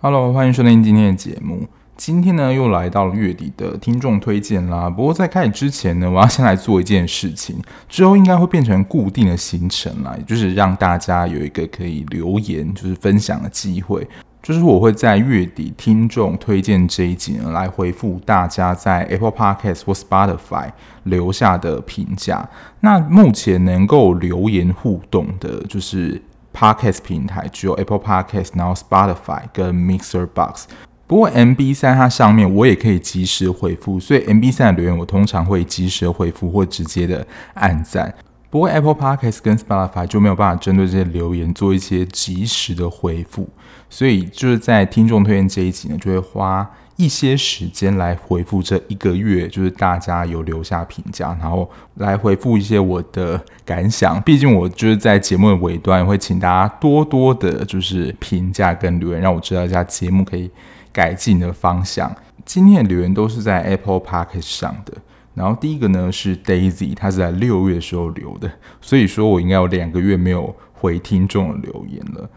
Hello，欢迎收听今天的节目。今天呢，又来到了月底的听众推荐啦。不过在开始之前呢，我要先来做一件事情，之后应该会变成固定的行程啦，也就是让大家有一个可以留言，就是分享的机会。就是我会在月底听众推荐这一集呢，来回复大家在 Apple Podcast 或 Spotify 留下的评价。那目前能够留言互动的，就是 Podcast 平台只有 Apple Podcast，然后 Spotify 跟 Mixer Box。不过 MB 三它上面我也可以及时回复，所以 MB 三的留言我通常会及时回复或直接的按赞。不过 Apple Podcast 跟 Spotify 就没有办法针对这些留言做一些及时的回复。所以就是在听众推荐这一集呢，就会花一些时间来回复这一个月，就是大家有留下评价，然后来回复一些我的感想。毕竟我就是在节目的尾端会请大家多多的，就是评价跟留言，让我知道一下节目可以改进的方向。今天的留言都是在 Apple Podcast 上的，然后第一个呢是 Daisy，他是在六月的时候留的，所以说我应该有两个月没有回听众的留言了。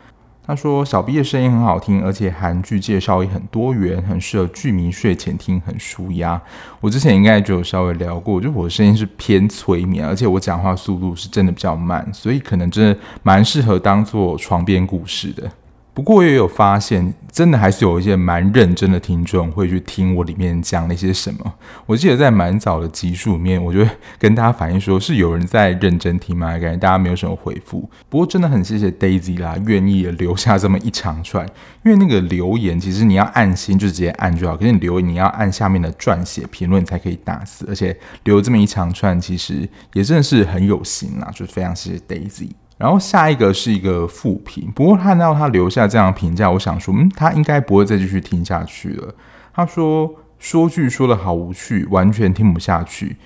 他说：“小 B 的声音很好听，而且韩剧介绍也很多元，很适合剧迷睡前听，很舒压。我之前应该就有稍微聊过，就我的声音是偏催眠，而且我讲话速度是真的比较慢，所以可能真的蛮适合当做床边故事的。”不过也有发现，真的还是有一些蛮认真的听众会去听我里面讲了一些什么。我记得在蛮早的集数里面，我就跟大家反映说，是有人在认真听吗？感觉大家没有什么回复。不过真的很谢谢 Daisy 啦，愿意留下这么一长串。因为那个留言，其实你要按心就直接按就好，可是你留言你要按下面的撰写评论才可以打字，而且留这么一长串，其实也真的是很有心啦，就非常谢谢 Daisy。然后下一个是一个负评，不过看到他留下这样的评价，我想说，嗯，他应该不会再继续听下去了。他说说句说得好无趣，完全听不下去。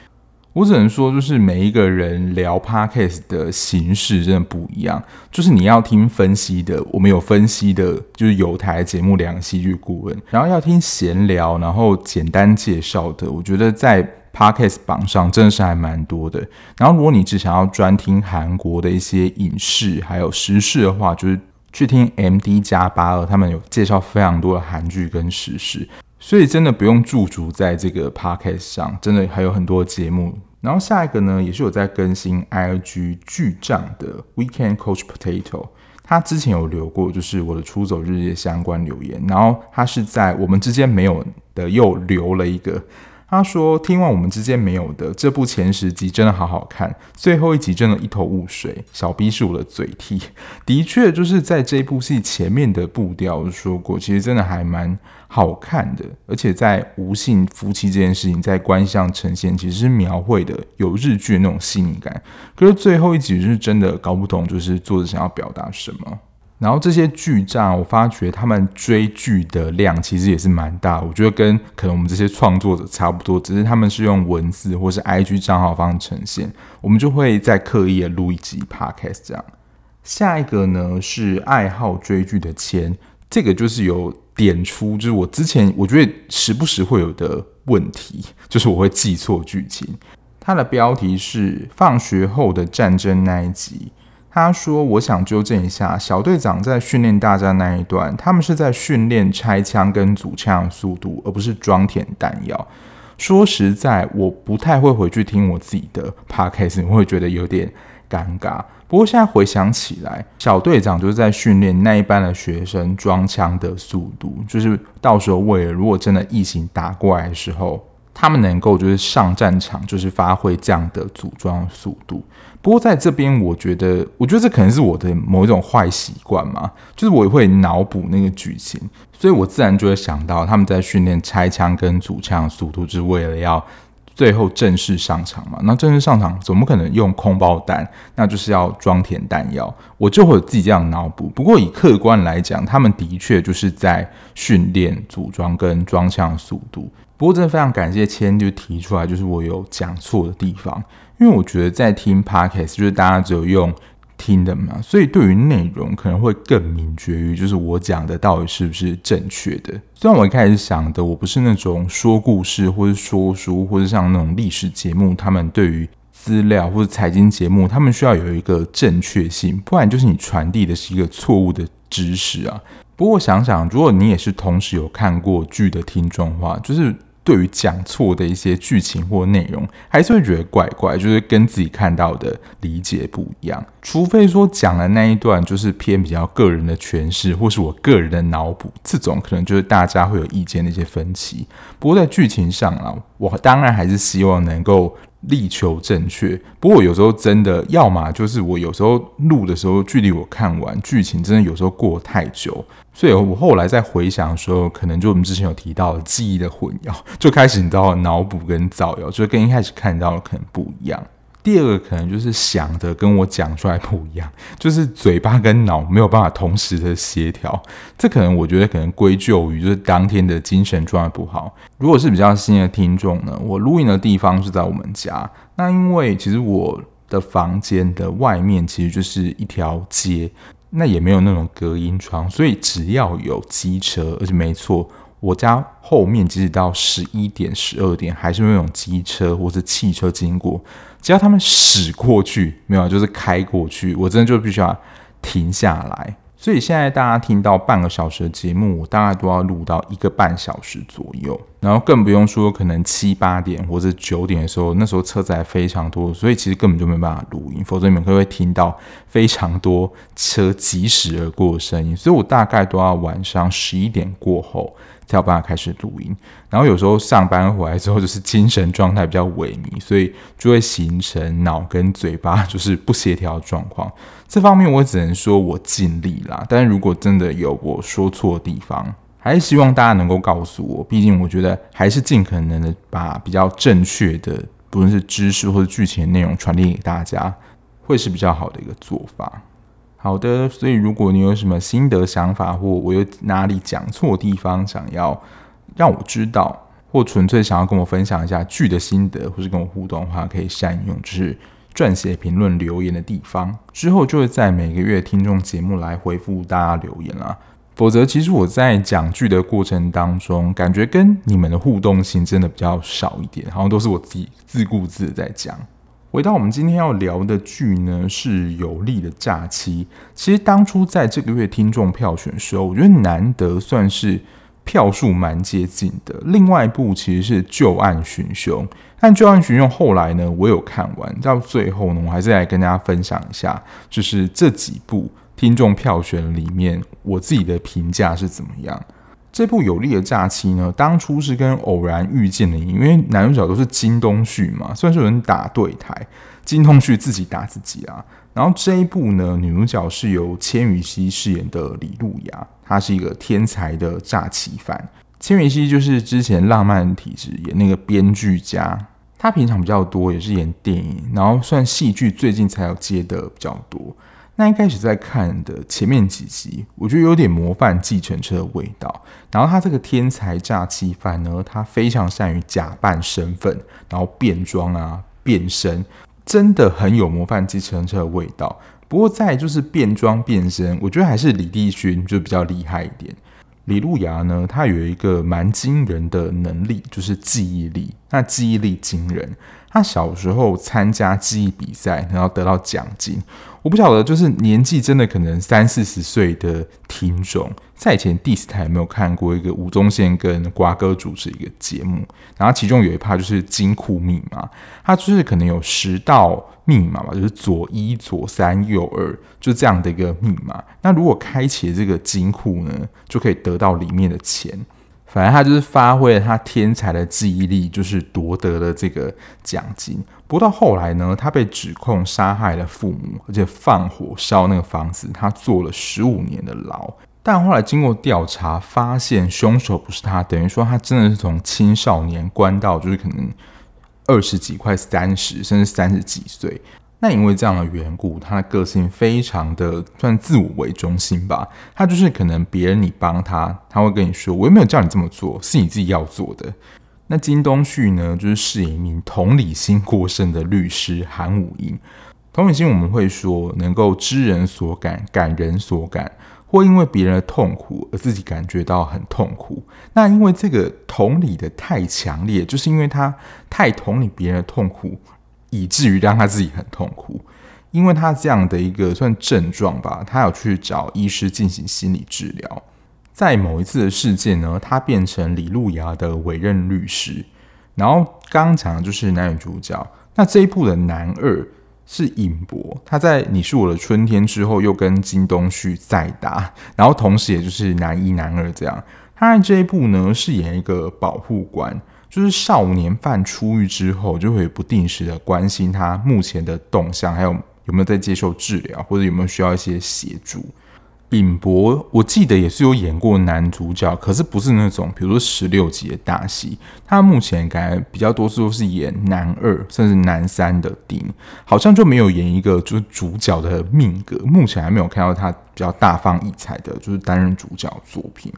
我只能说，就是每一个人聊 podcast 的形式真的不一样。就是你要听分析的，我们有分析的，就是有台节目两个戏剧顾问，然后要听闲聊，然后简单介绍的，我觉得在。Podcast 榜上真的是还蛮多的，然后如果你只想要专听韩国的一些影视还有时事的话，就是去听 MD 加八二，他们有介绍非常多的韩剧跟时事，所以真的不用驻足在这个 Podcast 上，真的还有很多节目。然后下一个呢，也是有在更新 IG 剧账的 Weekend Coach Potato，他之前有留过就是我的出走日夜相关留言，然后他是在我们之间没有的又留了一个。他说：“听完我们之间没有的这部前十集真的好好看，最后一集真的一头雾水。小 B 是我的嘴替，的确就是在这部戏前面的步调，说过，其实真的还蛮好看的。而且在无性夫妻这件事情，在关系上呈现，其实是描绘的有日剧那种细腻感。可是最后一集是真的搞不懂，就是作者想要表达什么。”然后这些剧账，我发觉他们追剧的量其实也是蛮大。我觉得跟可能我们这些创作者差不多，只是他们是用文字或是 IG 账号方式呈现，我们就会再刻意的录一集 Podcast 这样。下一个呢是爱好追剧的签，这个就是有点出，就是我之前我觉得时不时会有的问题，就是我会记错剧情。它的标题是放学后的战争那一集。他说：“我想纠正一下，小队长在训练大战那一段，他们是在训练拆枪跟组枪的速度，而不是装填弹药。说实在，我不太会回去听我自己的 podcast，我会觉得有点尴尬。不过现在回想起来，小队长就是在训练那一班的学生装枪的速度，就是到时候为了如果真的异形打过来的时候。”他们能够就是上战场，就是发挥这样的组装速度。不过在这边，我觉得，我觉得这可能是我的某一种坏习惯嘛，就是我也会脑补那个剧情，所以我自然就会想到他们在训练拆枪跟组枪的速度，就是为了要最后正式上场嘛。那正式上场怎么可能用空包弹？那就是要装填弹药。我就会自己这样脑补。不过以客观来讲，他们的确就是在训练组装跟装枪速度。不过真的非常感谢千就提出来，就是我有讲错的地方，因为我觉得在听 podcast 就是大家只有用听的嘛，所以对于内容可能会更敏觉于，就是我讲的到底是不是正确的。虽然我一开始想的，我不是那种说故事或者说书，或者像那种历史节目，他们对于资料或者财经节目，他们需要有一个正确性，不然就是你传递的是一个错误的知识啊。不过想想，如果你也是同时有看过剧的听众的话，就是。对于讲错的一些剧情或内容，还是会觉得怪怪，就是跟自己看到的理解不一样。除非说讲的那一段就是偏比较个人的诠释，或是我个人的脑补，这种可能就是大家会有意见的一些分歧。不过在剧情上啊，我当然还是希望能够。力求正确，不过有时候真的，要么就是我有时候录的时候，距离我看完剧情真的有时候过太久，所以我后来在回想的时候，可能就我们之前有提到记忆的混淆，就开始你知道脑补跟造谣，就跟一开始看到的可能不一样。第二个可能就是想的跟我讲出来不一样，就是嘴巴跟脑没有办法同时的协调。这可能我觉得可能归咎于就是当天的精神状态不好。如果是比较新的听众呢，我录音的地方是在我们家。那因为其实我的房间的外面其实就是一条街，那也没有那种隔音窗，所以只要有机车，而且没错。我家后面即使到十一点、十二点，还是会有机车或是汽车经过。只要他们驶过去，没有就是开过去，我真的就必须要停下来。所以现在大家听到半个小时的节目，我大概都要录到一个半小时左右。然后更不用说可能七八点或者九点的时候，那时候车子还非常多，所以其实根本就没办法录音。否则你们可能会听到非常多车疾驶而过的声音。所以我大概都要晚上十一点过后。才有办法开始录音，然后有时候上班回来之后，就是精神状态比较萎靡，所以就会形成脑跟嘴巴就是不协调的状况。这方面我只能说我尽力啦，但是如果真的有我说错的地方，还是希望大家能够告诉我。毕竟我觉得还是尽可能的把比较正确的，不论是知识或者剧情的内容传递给大家，会是比较好的一个做法。好的，所以如果你有什么心得想法，或我有哪里讲错地方，想要让我知道，或纯粹想要跟我分享一下剧的心得，或是跟我互动的话，可以善用就是撰写评论留言的地方，之后就会在每个月听众节目来回复大家留言啦。否则，其实我在讲剧的过程当中，感觉跟你们的互动性真的比较少一点，好像都是我自己自顾自的在讲。回到我们今天要聊的剧呢，是有利的假期。其实当初在这个月听众票选的时候，我觉得难得算是票数蛮接近的。另外一部其实是《旧案寻凶》，但《旧案寻凶》后来呢，我有看完，到最后呢，我还是来跟大家分享一下，就是这几部听众票选里面，我自己的评价是怎么样。这部有力的诈欺呢，当初是跟偶然遇见的，因为男主角都是金东旭嘛，虽然说有人打对台，金东旭自己打自己啊。然后这一部呢，女主角是由千羽熙饰演的李路亚，她是一个天才的诈欺犯。千羽熙就是之前《浪漫体质》演那个编剧家，她平常比较多也是演电影，然后算戏剧最近才有接的比较多。那一开始在看的前面几集，我觉得有点模范继承车的味道。然后他这个天才诈欺犯呢，他非常善于假扮身份，然后变装啊、变身，真的很有模范继承车的味道。不过再就是变装变身，我觉得还是李帝勋就比较厉害一点。李路牙呢，他有一个蛮惊人的能力，就是记忆力。那记忆力惊人，他小时候参加记忆比赛，然后得到奖金。我不晓得，就是年纪真的可能三四十岁的听众，在以前第四台有没有看过一个吴宗宪跟瓜哥主持一个节目，然后其中有一趴就是金库密码，它就是可能有十道密码嘛，就是左一左三右二，就这样的一个密码。那如果开启这个金库呢，就可以得到里面的钱。反正他就是发挥了他天才的记忆力，就是夺得了这个奖金。不过到后来呢，他被指控杀害了父母，而且放火烧那个房子，他坐了十五年的牢。但后来经过调查，发现凶手不是他，等于说他真的是从青少年关到就是可能二十几、快三十，甚至三十几岁。那因为这样的缘故，他的个性非常的算自我为中心吧。他就是可能别人你帮他，他会跟你说：“我又没有叫你这么做，是你自己要做的。”那金东旭呢，就是饰演一名同理心过剩的律师韩武英。同理心我们会说能够知人所感，感人所感，或因为别人的痛苦而自己感觉到很痛苦。那因为这个同理的太强烈，就是因为他太同理别人的痛苦，以至于让他自己很痛苦。因为他这样的一个算症状吧，他有去找医师进行心理治疗。在某一次的事件呢，他变成李路亚的委任律师。然后刚刚讲的就是男女主角，那这一部的男二是尹博，他在《你是我的春天》之后又跟金东旭再搭，然后同时也就是男一男二这样。他在这一部呢饰演一个保护官，就是少年犯出狱之后就会不定时的关心他目前的动向，还有有没有在接受治疗，或者有没有需要一些协助。尹博，我记得也是有演过男主角，可是不是那种，比如说十六集的大戏。他目前感觉比较多数都是演男二甚至男三的电影，好像就没有演一个就是主角的命格。目前还没有看到他比较大放异彩的，就是担任主角作品。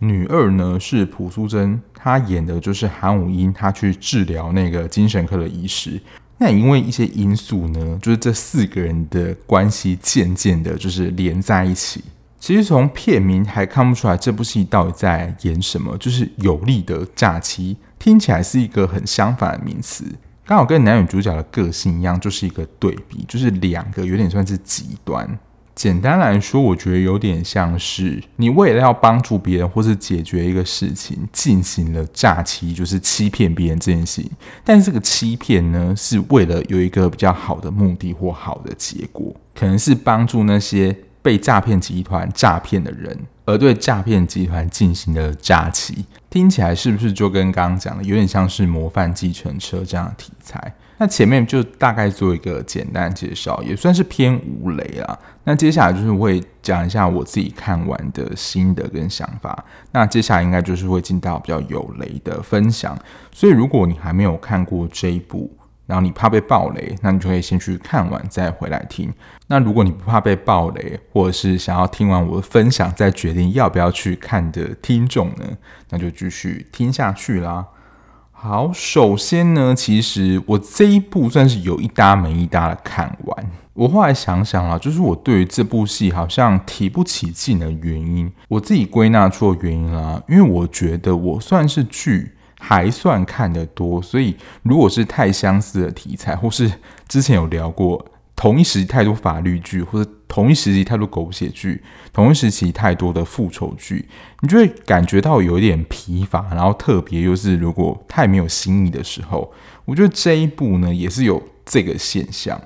女二呢是朴淑珍，她演的就是韩武英，她去治疗那个精神科的医师。那因为一些因素呢，就是这四个人的关系渐渐的，就是连在一起。其实从片名还看不出来这部戏到底在演什么，就是有力的假期，听起来是一个很相反的名词，刚好跟男女主角的个性一样，就是一个对比，就是两个有点算是极端。简单来说，我觉得有点像是你为了要帮助别人或是解决一个事情，进行了诈欺，就是欺骗别人这件事情。但是这个欺骗呢，是为了有一个比较好的目的或好的结果，可能是帮助那些。被诈骗集团诈骗的人，而对诈骗集团进行的诈欺，听起来是不是就跟刚刚讲的有点像是模范计程车这样的题材？那前面就大概做一个简单介绍，也算是偏无雷啦。那接下来就是会讲一下我自己看完的心得跟想法。那接下来应该就是会进到比较有雷的分享。所以如果你还没有看过这一部，然后你怕被爆雷，那你就可以先去看完再回来听。那如果你不怕被爆雷，或者是想要听完我的分享再决定要不要去看的听众呢，那就继续听下去啦。好，首先呢，其实我这一部算是有一搭没一搭的看完。我后来想想啊，就是我对于这部戏好像提不起劲的原因，我自己归纳出的原因啦，因为我觉得我算是剧。还算看得多，所以如果是太相似的题材，或是之前有聊过同一时期太多法律剧，或者同一时期太多狗血剧，同一时期太多的复仇剧，你就会感觉到有一点疲乏。然后特别又是如果太没有新意的时候，我觉得这一部呢也是有这个现象。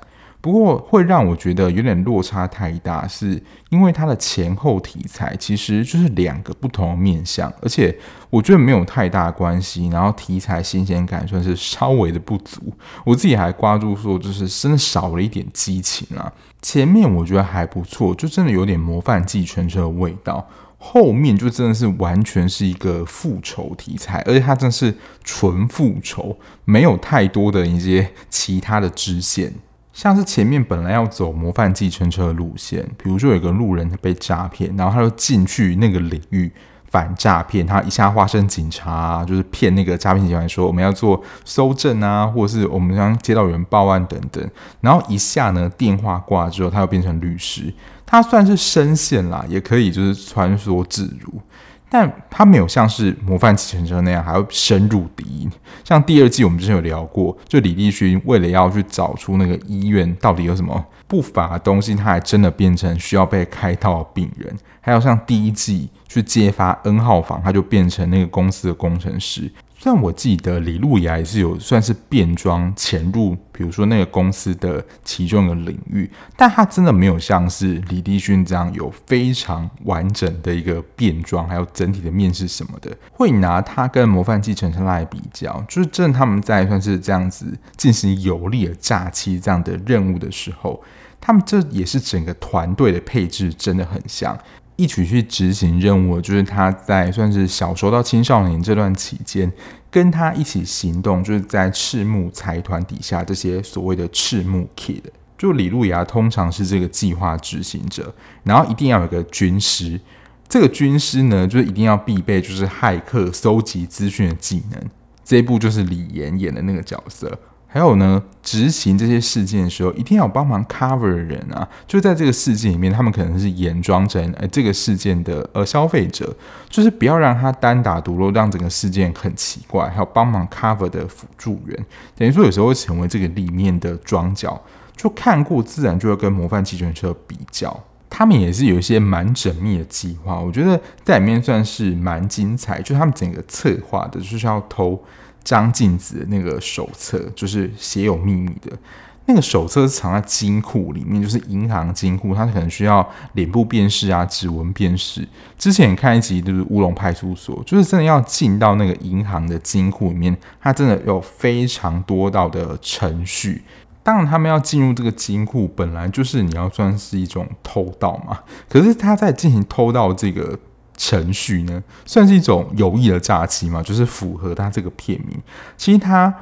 不过会让我觉得有点落差太大，是因为它的前后题材其实就是两个不同的面向，而且我觉得没有太大关系。然后题材新鲜感算是稍微的不足，我自己还挂住说，就是真的少了一点激情啊。前面我觉得还不错，就真的有点模范计程车的味道。后面就真的是完全是一个复仇题材，而且它真的是纯复仇，没有太多的一些其他的支线。像是前面本来要走模范计程车的路线，比如说有个路人被诈骗，然后他就进去那个领域反诈骗，他一下化身警察，就是骗那个诈骗集团说我们要做搜证啊，或是我们刚接到有人报案等等，然后一下呢电话挂之后，他又变成律师，他算是声线啦，也可以就是穿梭自如。但他没有像是模范计程车那样还要深入敌。像第二季我们之前有聊过，就李立勋为了要去找出那个医院到底有什么不法的东西，他还真的变成需要被开刀的病人。还有像第一季去揭发 N 号房，他就变成那个公司的工程师。但我记得李路亚也是有算是变装潜入，比如说那个公司的其中一个领域，但他真的没有像是李立勋这样有非常完整的一个变装，还有整体的面试什么的。会拿他跟模范继承人来比较，就是正他们在算是这样子进行有力的假期这样的任务的时候，他们这也是整个团队的配置真的很像。一起去执行任务，就是他在算是小时候到青少年这段期间，跟他一起行动，就是在赤木财团底下这些所谓的赤木 Kid，就李路牙通常是这个计划执行者，然后一定要有个军师，这个军师呢，就是一定要必备就是骇客搜集资讯的技能，这一部就是李岩演的那个角色。还有呢，执行这些事件的时候，一定要帮忙 cover 人啊，就在这个事件里面，他们可能是演装成呃这个事件的呃消费者，就是不要让他单打独斗，让整个事件很奇怪，还有帮忙 cover 的辅助员，等于说有时候会成为这个里面的桩脚，就看过自然就会跟模范计程车比较。他们也是有一些蛮缜密的计划，我觉得在里面算是蛮精彩。就他们整个策划的，就是要偷张静子的那个手册，就是写有秘密的那个手册，是藏在金库里面，就是银行金库，它可能需要脸部辨识啊、指纹辨识。之前看一集就是乌龙派出所，就是真的要进到那个银行的金库里面，它真的有非常多道的程序。当然，他们要进入这个金库，本来就是你要算是一种偷盗嘛。可是他在进行偷盗这个程序呢，算是一种有意的诈欺嘛，就是符合他这个片名。其实他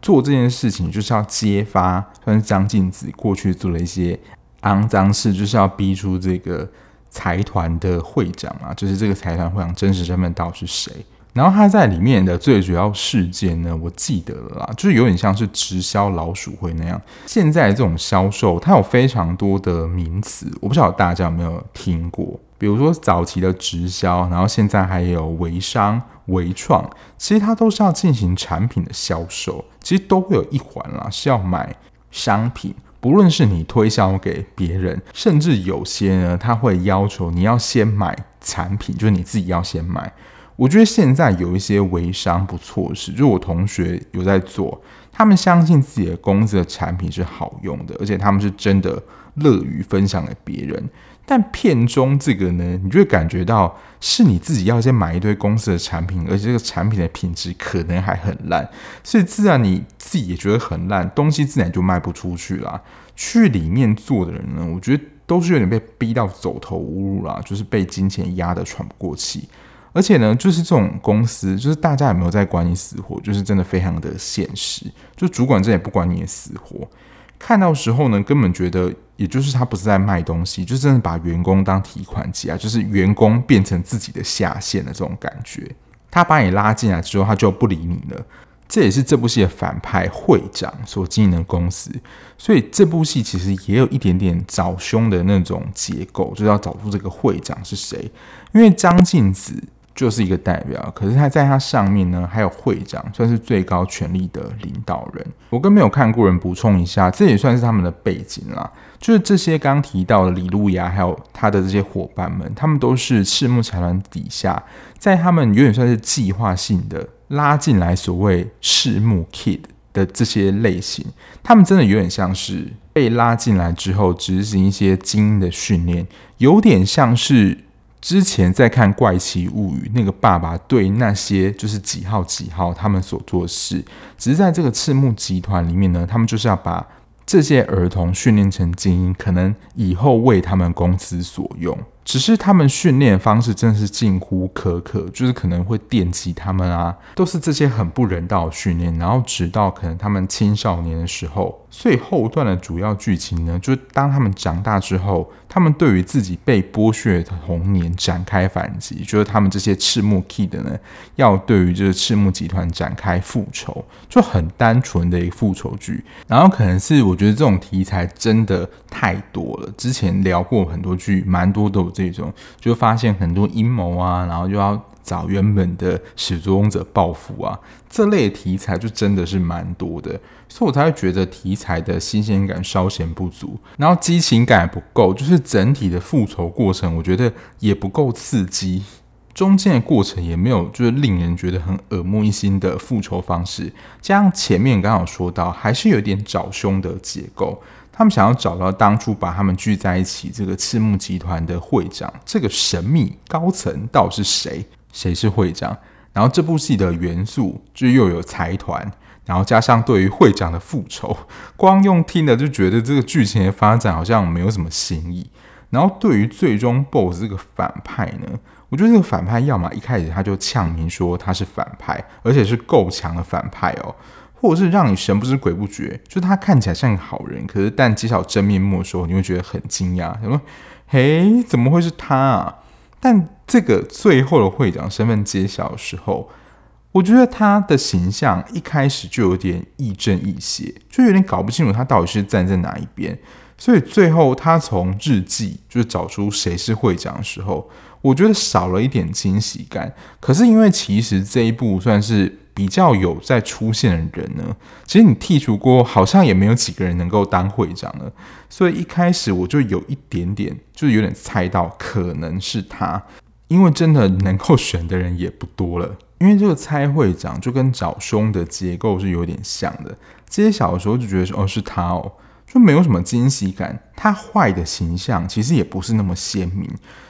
做这件事情就是要揭发，算是张静子过去做了一些肮脏事，就是要逼出这个财团的会长啊，就是这个财团会长真实身份到底是谁。然后他在里面的最主要事件呢，我记得了啦，就是有点像是直销老鼠会那样。现在这种销售，它有非常多的名词，我不晓得大家有没有听过。比如说早期的直销，然后现在还有微商、微创，其实它都是要进行产品的销售，其实都会有一环啦，是要买商品。不论是你推销给别人，甚至有些呢，他会要求你要先买产品，就是你自己要先买。我觉得现在有一些微商不错的是，就我同学有在做，他们相信自己的公司的产品是好用的，而且他们是真的乐于分享给别人。但片中这个呢，你就会感觉到是你自己要先买一堆公司的产品，而且这个产品的品质可能还很烂，所以自然你自己也觉得很烂，东西自然就卖不出去啦。去里面做的人呢，我觉得都是有点被逼到走投无路啦，就是被金钱压得喘不过气。而且呢，就是这种公司，就是大家有没有在管你死活，就是真的非常的现实。就主管这也不管你的死活，看到时候呢，根本觉得，也就是他不是在卖东西，就真的把员工当提款机啊，就是员工变成自己的下线的这种感觉。他把你拉进来之后，他就不理你了。这也是这部戏的反派会长所经营的公司，所以这部戏其实也有一点点找凶的那种结构，就是要找出这个会长是谁，因为张静子。就是一个代表，可是他在他上面呢，还有会长，算是最高权力的领导人。我跟没有看过人补充一下，这也算是他们的背景啦。就是这些刚提到的李路亚，还有他的这些伙伴们，他们都是赤木财团底下，在他们有点算是计划性的拉进来所谓赤木 Kid 的这些类型，他们真的有点像是被拉进来之后执行一些精英的训练，有点像是。之前在看《怪奇物语》，那个爸爸对那些就是几号几号他们所做的事，只是在这个赤木集团里面呢，他们就是要把这些儿童训练成精英，可能以后为他们公司所用。只是他们训练方式真的是近乎苛刻，就是可能会电击他们啊，都是这些很不人道的训练。然后直到可能他们青少年的时候，所以后段的主要剧情呢，就是当他们长大之后，他们对于自己被剥削的童年展开反击，就是他们这些赤木 Kid 呢，要对于这个赤木集团展开复仇，就很单纯的一个复仇剧。然后可能是我觉得这种题材真的太多了，之前聊过很多剧，蛮多都。这种就发现很多阴谋啊，然后就要找原本的始作俑者报复啊，这类题材就真的是蛮多的，所以我才会觉得题材的新鲜感稍显不足，然后激情感不够，就是整体的复仇过程我觉得也不够刺激，中间的过程也没有就是令人觉得很耳目一新的复仇方式，加上前面刚好说到还是有点找凶的结构。他们想要找到当初把他们聚在一起这个赤木集团的会长，这个神秘高层到底是谁？谁是会长？然后这部戏的元素就又有财团，然后加上对于会长的复仇，光用听的就觉得这个剧情的发展好像没有什么新意。然后对于最终 BOSS 这个反派呢，我觉得这个反派要么一开始他就呛明说他是反派，而且是够强的反派哦。或者是让你神不知鬼不觉，就是他看起来像个好人，可是但揭晓真面目的时候，你会觉得很惊讶，什么？嘿，怎么会是他啊？但这个最后的会长身份揭晓的时候，我觉得他的形象一开始就有点亦正亦邪，就有点搞不清楚他到底是站在哪一边。所以最后他从日记就是找出谁是会长的时候，我觉得少了一点惊喜感。可是因为其实这一部算是比较有在出现的人呢，其实你剔除过，好像也没有几个人能够当会长了。所以一开始我就有一点点，就是有点猜到可能是他，因为真的能够选的人也不多了。因为这个猜会长就跟找凶的结构是有点像的，揭晓的时候就觉得说哦是他哦。就没有什么惊喜感，他坏的形象其实也不是那么鲜明，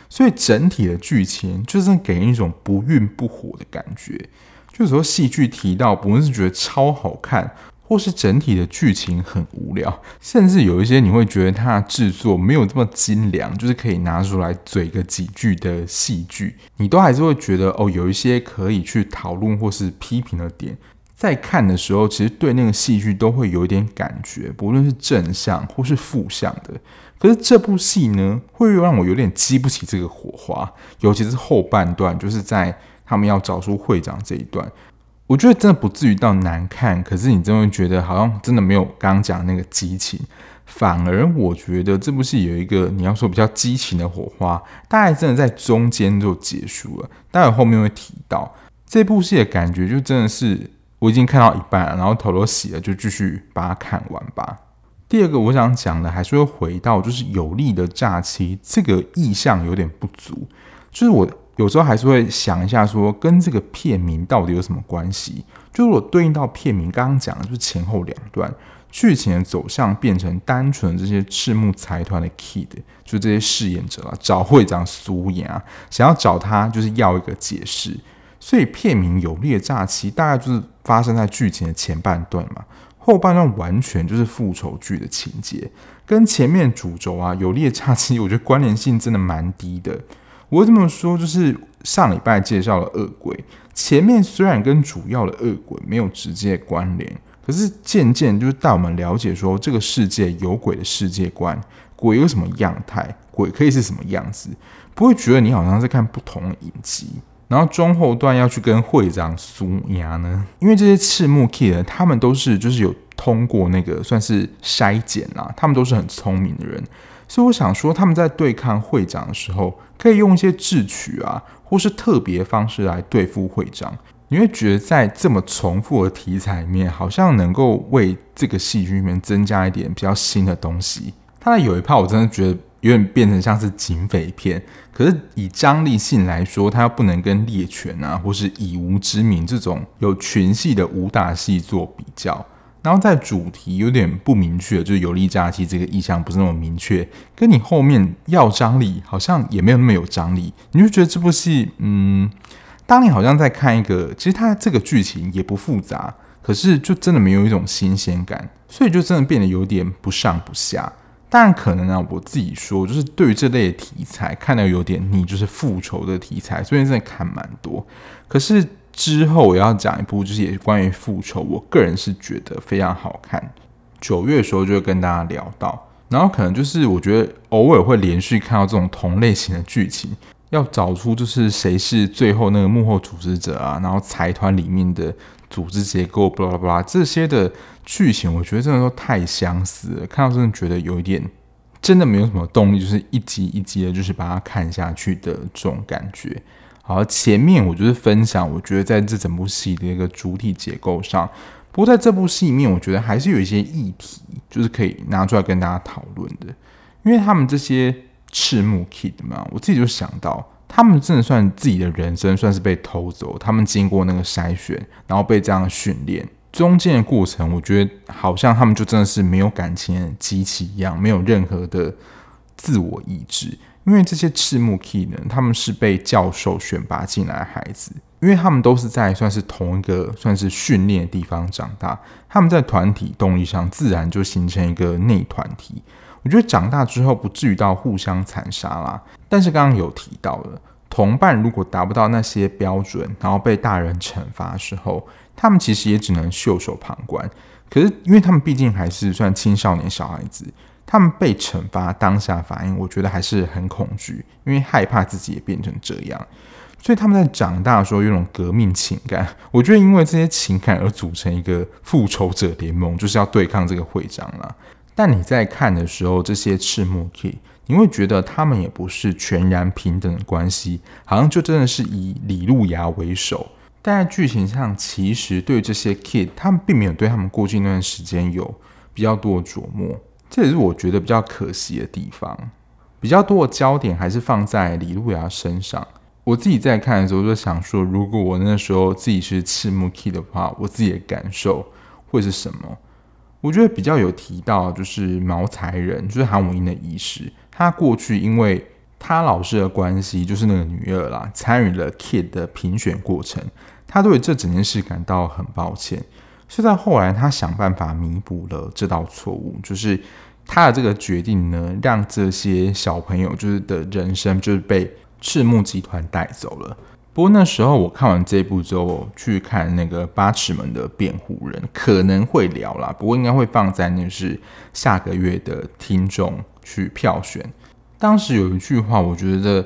所以整体的剧情就是给人一种不温不火的感觉。就是说戏剧提到，不论是觉得超好看，或是整体的剧情很无聊，甚至有一些你会觉得它制作没有这么精良，就是可以拿出来嘴个几句的戏剧，你都还是会觉得哦，有一些可以去讨论或是批评的点。在看的时候，其实对那个戏剧都会有一点感觉，不论是正向或是负向的。可是这部戏呢，会让我有点激不起这个火花，尤其是后半段，就是在他们要找出会长这一段，我觉得真的不至于到难看。可是你真的觉得好像真的没有刚刚讲那个激情，反而我觉得这部戏有一个你要说比较激情的火花，大概真的在中间就结束了。待会后面会提到这部戏的感觉，就真的是。我已经看到一半，然后头都洗了，就继续把它看完吧。第二个我想讲的还是会回到，就是有力的假期这个意象有点不足。就是我有时候还是会想一下，说跟这个片名到底有什么关系？就是我对应到片名刚刚讲的，就是前后两段剧情的走向变成单纯这些赤木财团的 kid，就这些饰演者啊，找会长苏牙，想要找他就是要一个解释。所以片名有力的诈欺大概就是发生在剧情的前半段嘛，后半段完全就是复仇剧的情节，跟前面主轴啊有力的诈欺，我觉得关联性真的蛮低的。我这么说，就是上礼拜介绍了恶鬼，前面虽然跟主要的恶鬼没有直接关联，可是渐渐就是带我们了解说这个世界有鬼的世界观，鬼有什么样态，鬼可以是什么样子，不会觉得你好像在看不同的影集。然后中后段要去跟会长苏牙呢，因为这些赤木 Kid 他们都是就是有通过那个算是筛检啦，他们都是很聪明的人，所以我想说他们在对抗会长的时候，可以用一些智取啊，或是特别方式来对付会长。你会觉得在这么重复的题材里面，好像能够为这个戏剧里面增加一点比较新的东西。他有一派我真的觉得。有点变成像是警匪片，可是以张力性来说，它又不能跟猎犬啊，或是以无之名这种有群戏的武打戏做比较。然后在主题有点不明确，就是有利假期这个意向不是那么明确，跟你后面要张力好像也没有那么有张力，你就觉得这部戏，嗯，当你好像在看一个，其实它这个剧情也不复杂，可是就真的没有一种新鲜感，所以就真的变得有点不上不下。当然可能、啊，我自己说，就是对于这类的题材看到有点腻，就是复仇的题材，所以真的看蛮多。可是之后我要讲一部，就是也是关于复仇，我个人是觉得非常好看。九月的时候就会跟大家聊到，然后可能就是我觉得偶尔会连续看到这种同类型的剧情，要找出就是谁是最后那个幕后组织者啊，然后财团里面的。组织结构，巴拉巴拉这些的剧情，我觉得真的都太相似了，看到真的觉得有一点，真的没有什么动力，就是一集一集的，就是把它看下去的这种感觉。好，前面我就是分享，我觉得在这整部戏的一个主体结构上，不过在这部戏里面，我觉得还是有一些议题，就是可以拿出来跟大家讨论的，因为他们这些赤木 Kid 嘛，我自己就想到。他们真的算自己的人生算是被偷走，他们经过那个筛选，然后被这样训练，中间的过程，我觉得好像他们就真的是没有感情的机器一样，没有任何的自我意志。因为这些赤木 key 呢，他们是被教授选拔进来的孩子，因为他们都是在算是同一个算是训练的地方长大，他们在团体动力上自然就形成一个内团体。我觉得长大之后不至于到互相残杀啦，但是刚刚有提到了，同伴如果达不到那些标准，然后被大人惩罚时候，他们其实也只能袖手旁观。可是因为他们毕竟还是算青少年小孩子，他们被惩罚当下反应，我觉得还是很恐惧，因为害怕自己也变成这样。所以他们在长大的时候有种革命情感。我觉得因为这些情感而组成一个复仇者联盟，就是要对抗这个会长啦。但你在看的时候，这些赤木 Kid，你会觉得他们也不是全然平等的关系，好像就真的是以李路牙为首。但在剧情上，其实对这些 Kid，他们并没有对他们过去那段时间有比较多的琢磨，这也是我觉得比较可惜的地方。比较多的焦点还是放在李路亚身上。我自己在看的时候就想说，如果我那时候自己是赤木 Key 的话，我自己的感受会是什么？我觉得比较有提到就是毛才人，就是韩武英的医师，他过去因为他老师的关系，就是那个女二啦，参与了 Kid 的评选过程，他对这整件事感到很抱歉，是在后来他想办法弥补了这道错误，就是他的这个决定呢，让这些小朋友就是的人生就是被赤木集团带走了。不过那时候我看完这一部之后，去看那个八尺门的辩护人，可能会聊啦。不过应该会放在那是下个月的听众去票选。当时有一句话，我觉得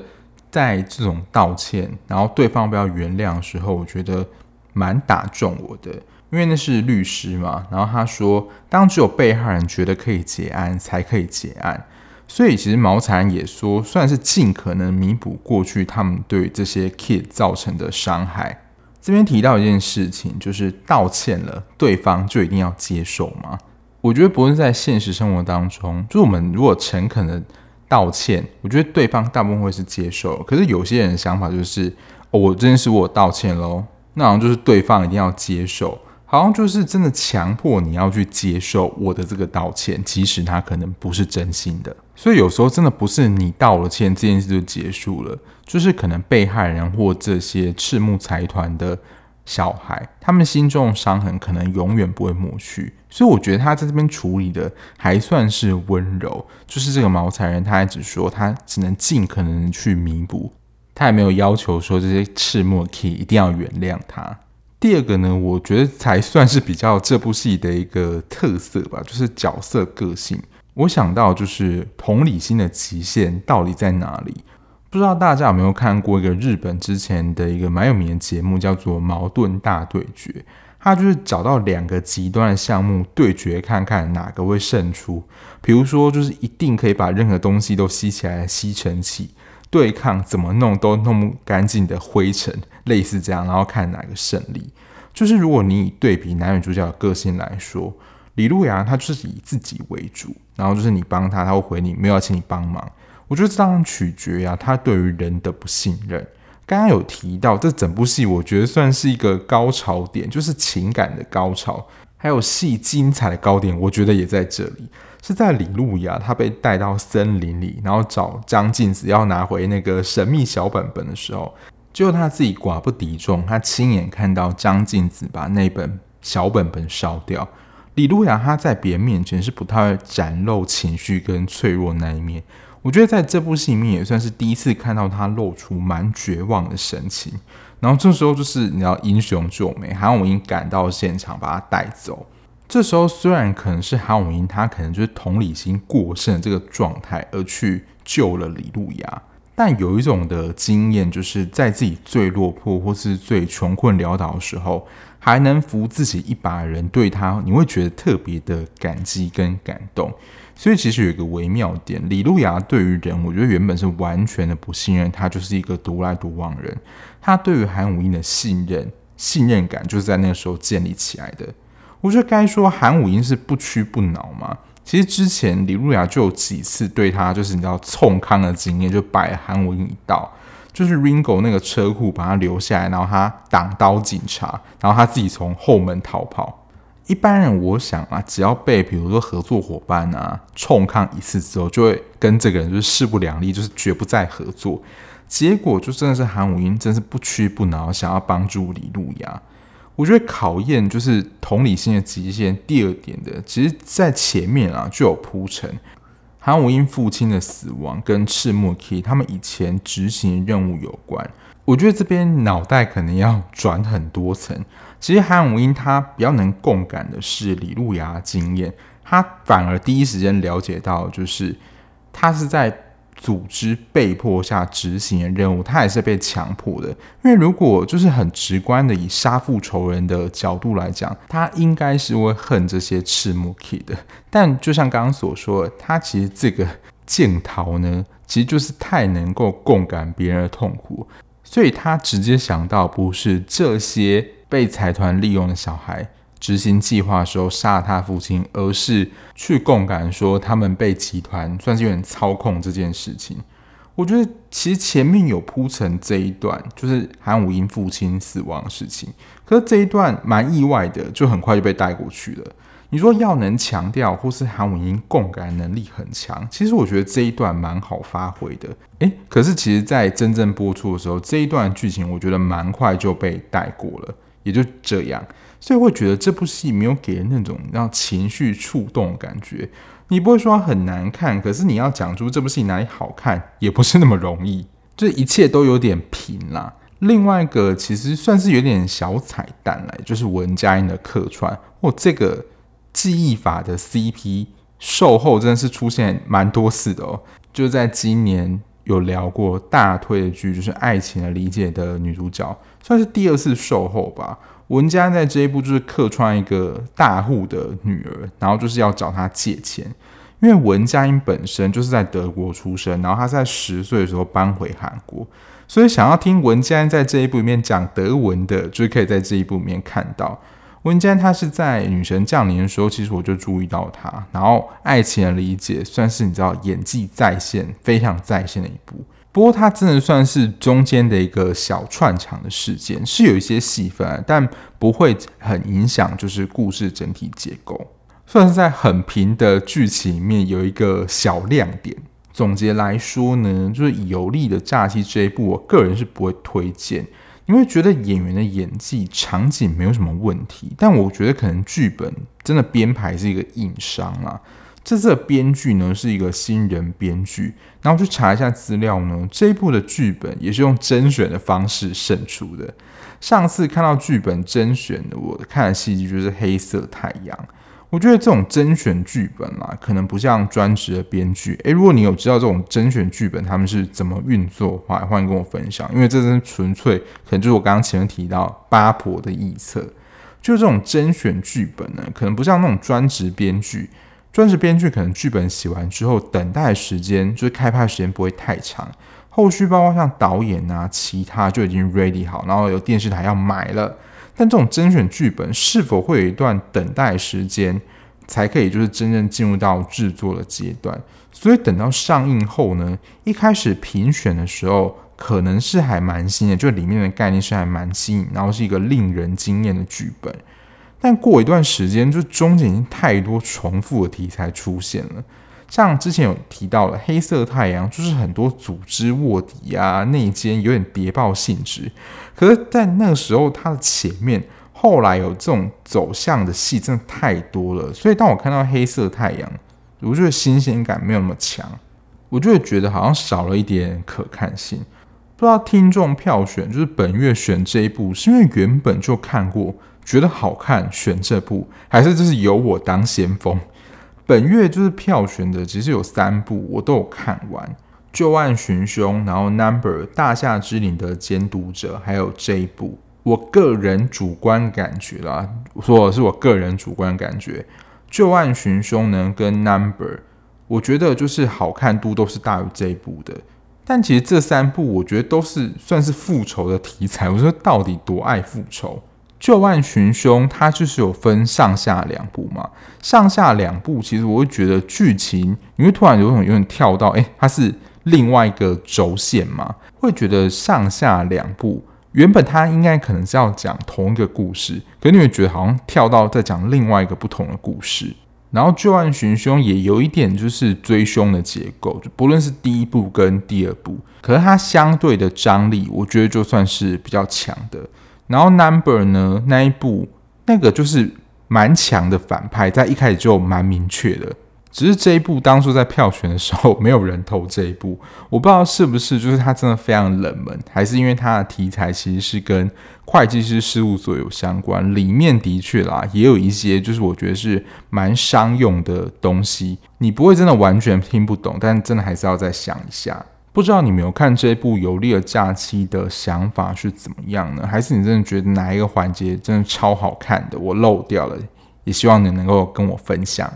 在这种道歉，然后对方不要原谅的时候，我觉得蛮打中我的，因为那是律师嘛。然后他说，当只有被害人觉得可以结案，才可以结案。所以其实毛才也说，算是尽可能弥补过去他们对这些 kid 造成的伤害。这边提到一件事情，就是道歉了，对方就一定要接受吗？我觉得不论在现实生活当中，就我们如果诚恳的道歉，我觉得对方大部分会是接受。可是有些人想法就是，哦，我这件事我道歉喽，那好像就是对方一定要接受。好像就是真的强迫你要去接受我的这个道歉，其实他可能不是真心的。所以有时候真的不是你道了歉，这件事就结束了，就是可能被害人或这些赤木财团的小孩，他们心中的伤痕可能永远不会抹去。所以我觉得他在这边处理的还算是温柔，就是这个毛才人，他还只说他只能尽可能去弥补，他也没有要求说这些赤木 key 一定要原谅他。第二个呢，我觉得才算是比较这部戏的一个特色吧，就是角色个性。我想到就是同理心的极限到底在哪里？不知道大家有没有看过一个日本之前的一个蛮有名的节目，叫做《矛盾大对决》。它就是找到两个极端的项目对决，看看哪个会胜出。比如说，就是一定可以把任何东西都吸起来吸尘器。对抗怎么弄都弄不干净的灰尘，类似这样，然后看哪个胜利。就是如果你以对比男女主角的个性来说，李路阳他就是以自己为主，然后就是你帮他，他会回你没有要请你帮忙。我觉得这当然取决啊，他对于人的不信任。刚刚有提到这整部戏，我觉得算是一个高潮点，就是情感的高潮，还有戏精彩的高点，我觉得也在这里。是在李路亚他被带到森林里，然后找张静子要拿回那个神秘小本本的时候，结果他自己寡不敌众，他亲眼看到张静子把那本小本本烧掉。李路亚他在别人面前是不太会展露情绪跟脆弱那一面，我觉得在这部戏里面也算是第一次看到他露出蛮绝望的神情。然后这时候就是你要英雄救美，韩武英赶到现场把他带走。这时候虽然可能是韩武英，他可能就是同理心过剩这个状态，而去救了李路亚，但有一种的经验，就是在自己最落魄或是最穷困潦倒的时候，还能扶自己一把人，对他你会觉得特别的感激跟感动。所以其实有一个微妙点，李路亚对于人，我觉得原本是完全的不信任，他就是一个独来独往人。他对于韩武英的信任、信任感，就是在那个时候建立起来的。我觉得该说韩武英是不屈不挠嘛。其实之前李路亚就有几次对他就是你知道冲康的经验，就摆韩武英一道。就是 Ringo 那个车库把他留下来，然后他挡刀警察，然后他自己从后门逃跑。一般人我想啊，只要被比如说合作伙伴啊冲康一次之后，就会跟这个人就是势不两立，就是绝不再合作。结果就真的是韩武英真是不屈不挠，想要帮助李路亚。我觉得考验就是同理心的极限。第二点的，其实在前面啊就有铺陈，韩武英父亲的死亡跟赤木 K 他们以前执行任务有关。我觉得这边脑袋可能要转很多层。其实韩武英他比较能共感的是李路亚的经验，他反而第一时间了解到，就是他是在组织被迫下执行的任务，他也是被强迫的。因为如果就是很直观的以杀父仇人的角度来讲，他应该是会恨这些赤木 Kid 的。但就像刚刚所说的，他其实这个剑桃呢，其实就是太能够共感别人的痛苦，所以他直接想到不是这些被财团利用的小孩。执行计划的时候杀了他父亲，而是去共感说他们被集团算是有点操控这件事情。我觉得其实前面有铺陈这一段，就是韩武英父亲死亡的事情，可是这一段蛮意外的，就很快就被带过去了。你说要能强调或是韩武英共感能力很强，其实我觉得这一段蛮好发挥的。诶，可是其实在真正播出的时候，这一段剧情我觉得蛮快就被带过了，也就这样。所以会觉得这部戏没有给人那种让情绪触动的感觉。你不会说很难看，可是你要讲出这部戏哪里好看，也不是那么容易。这一切都有点平啦。另外一个其实算是有点小彩蛋来，就是文佳音的客串。或这个记忆法的 CP 售后真的是出现蛮多次的哦。就在今年有聊过大推的剧，就是《爱情的理解》的女主角，算是第二次售后吧。文佳在这一部就是客串一个大户的女儿，然后就是要找她借钱，因为文佳音本身就是在德国出生，然后她在十岁的时候搬回韩国，所以想要听文佳音在这一部里面讲德文的，就是可以在这一部里面看到。文佳她是在《女神降临》的时候，其实我就注意到她，然后《爱情的理解》算是你知道演技在线，非常在线的一部。不过它真的算是中间的一个小串场的事件，是有一些戏份，但不会很影响就是故事整体结构，算是在很平的剧情里面有一个小亮点。总结来说呢，就是《有力的炸欺》这一部，我个人是不会推荐，因为觉得演员的演技、场景没有什么问题，但我觉得可能剧本真的编排是一个硬伤啊。这次的编剧呢是一个新人编剧，然后去查一下资料呢，这一部的剧本也是用甄选的方式胜出的。上次看到剧本甄选的，我看的戏剧就是《黑色太阳》。我觉得这种甄选剧本啊，可能不像专职的编剧。诶，如果你有知道这种甄选剧本他们是怎么运作的话，欢迎跟我分享，因为这真纯粹可能就是我刚刚前面提到八婆的臆测。就这种甄选剧本呢，可能不像那种专职编剧。专职编剧可能剧本写完之后，等待时间就是开拍时间不会太长，后续包括像导演啊，其他就已经 ready 好，然后有电视台要买了。但这种甄选剧本是否会有一段等待时间，才可以就是真正进入到制作的阶段？所以等到上映后呢，一开始评选的时候可能是还蛮新的，就里面的概念是还蛮新颖，然后是一个令人惊艳的剧本。但过一段时间，就中间已经太多重复的题材出现了。像之前有提到了《黑色太阳》，就是很多组织卧底啊、内奸，有点谍报性质。可是，在那个时候，它的前面后来有这种走向的戏，真的太多了。所以，当我看到《黑色太阳》，我觉得新鲜感没有那么强，我就会觉得好像少了一点可看性。不知道听众票选，就是本月选这一部，是因为原本就看过。觉得好看，选这部还是就是由我当先锋。本月就是票选的，其实有三部我都有看完，《旧案寻凶》，然后《Number》、《大厦之灵的监督者》，还有这一部。我个人主观感觉啦，我说的是我个人主观感觉，《旧案寻凶》呢跟《Number》，我觉得就是好看度都是大于这一部的。但其实这三部我觉得都是算是复仇的题材。我说到底多爱复仇？旧案寻凶，它就是有分上下两部嘛。上下两部，其实我会觉得剧情，你会突然有种有点跳到，诶，它是另外一个轴线嘛？会觉得上下两部原本它应该可能是要讲同一个故事，可你会觉得好像跳到在讲另外一个不同的故事。然后旧案寻凶也有一点就是追凶的结构，就不论是第一部跟第二部，可是它相对的张力，我觉得就算是比较强的。然后 Number 呢，那一部那个就是蛮强的反派，在一开始就蛮明确的。只是这一部当初在票选的时候，没有人投这一部。我不知道是不是就是它真的非常冷门，还是因为它的题材其实是跟会计师事务所有相关。里面的确啦，也有一些就是我觉得是蛮商用的东西，你不会真的完全听不懂，但真的还是要再想一下。不知道你没有看这部《有利的假期》的想法是怎么样呢？还是你真的觉得哪一个环节真的超好看的，我漏掉了？也希望你能够跟我分享。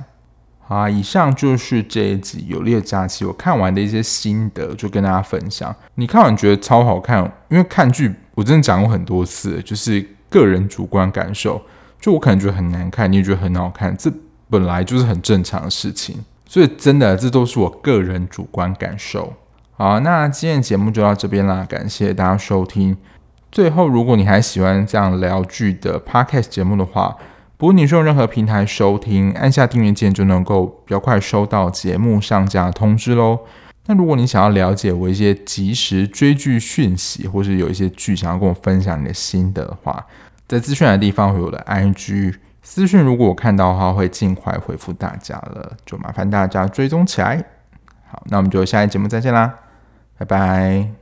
好啊，以上就是这一集《有利的假期》我看完的一些心得，就跟大家分享。你看完觉得超好看，因为看剧我真的讲过很多次，就是个人主观感受。就我可能觉得很难看，你也觉得很好看，这本来就是很正常的事情。所以真的，这都是我个人主观感受。好，那今天节目就到这边啦，感谢大家收听。最后，如果你还喜欢这样聊剧的 Podcast 节目的话，不论你是用任何平台收听，按下订阅键就能够比较快收到节目上架的通知喽。那如果你想要了解我一些即时追剧讯息，或是有一些剧想要跟我分享你的心得的话，在资讯的地方会有我的 IG 私讯，如果我看到的话，会尽快回复大家了，就麻烦大家追踪起来。好，那我们就下一节目再见啦，拜拜。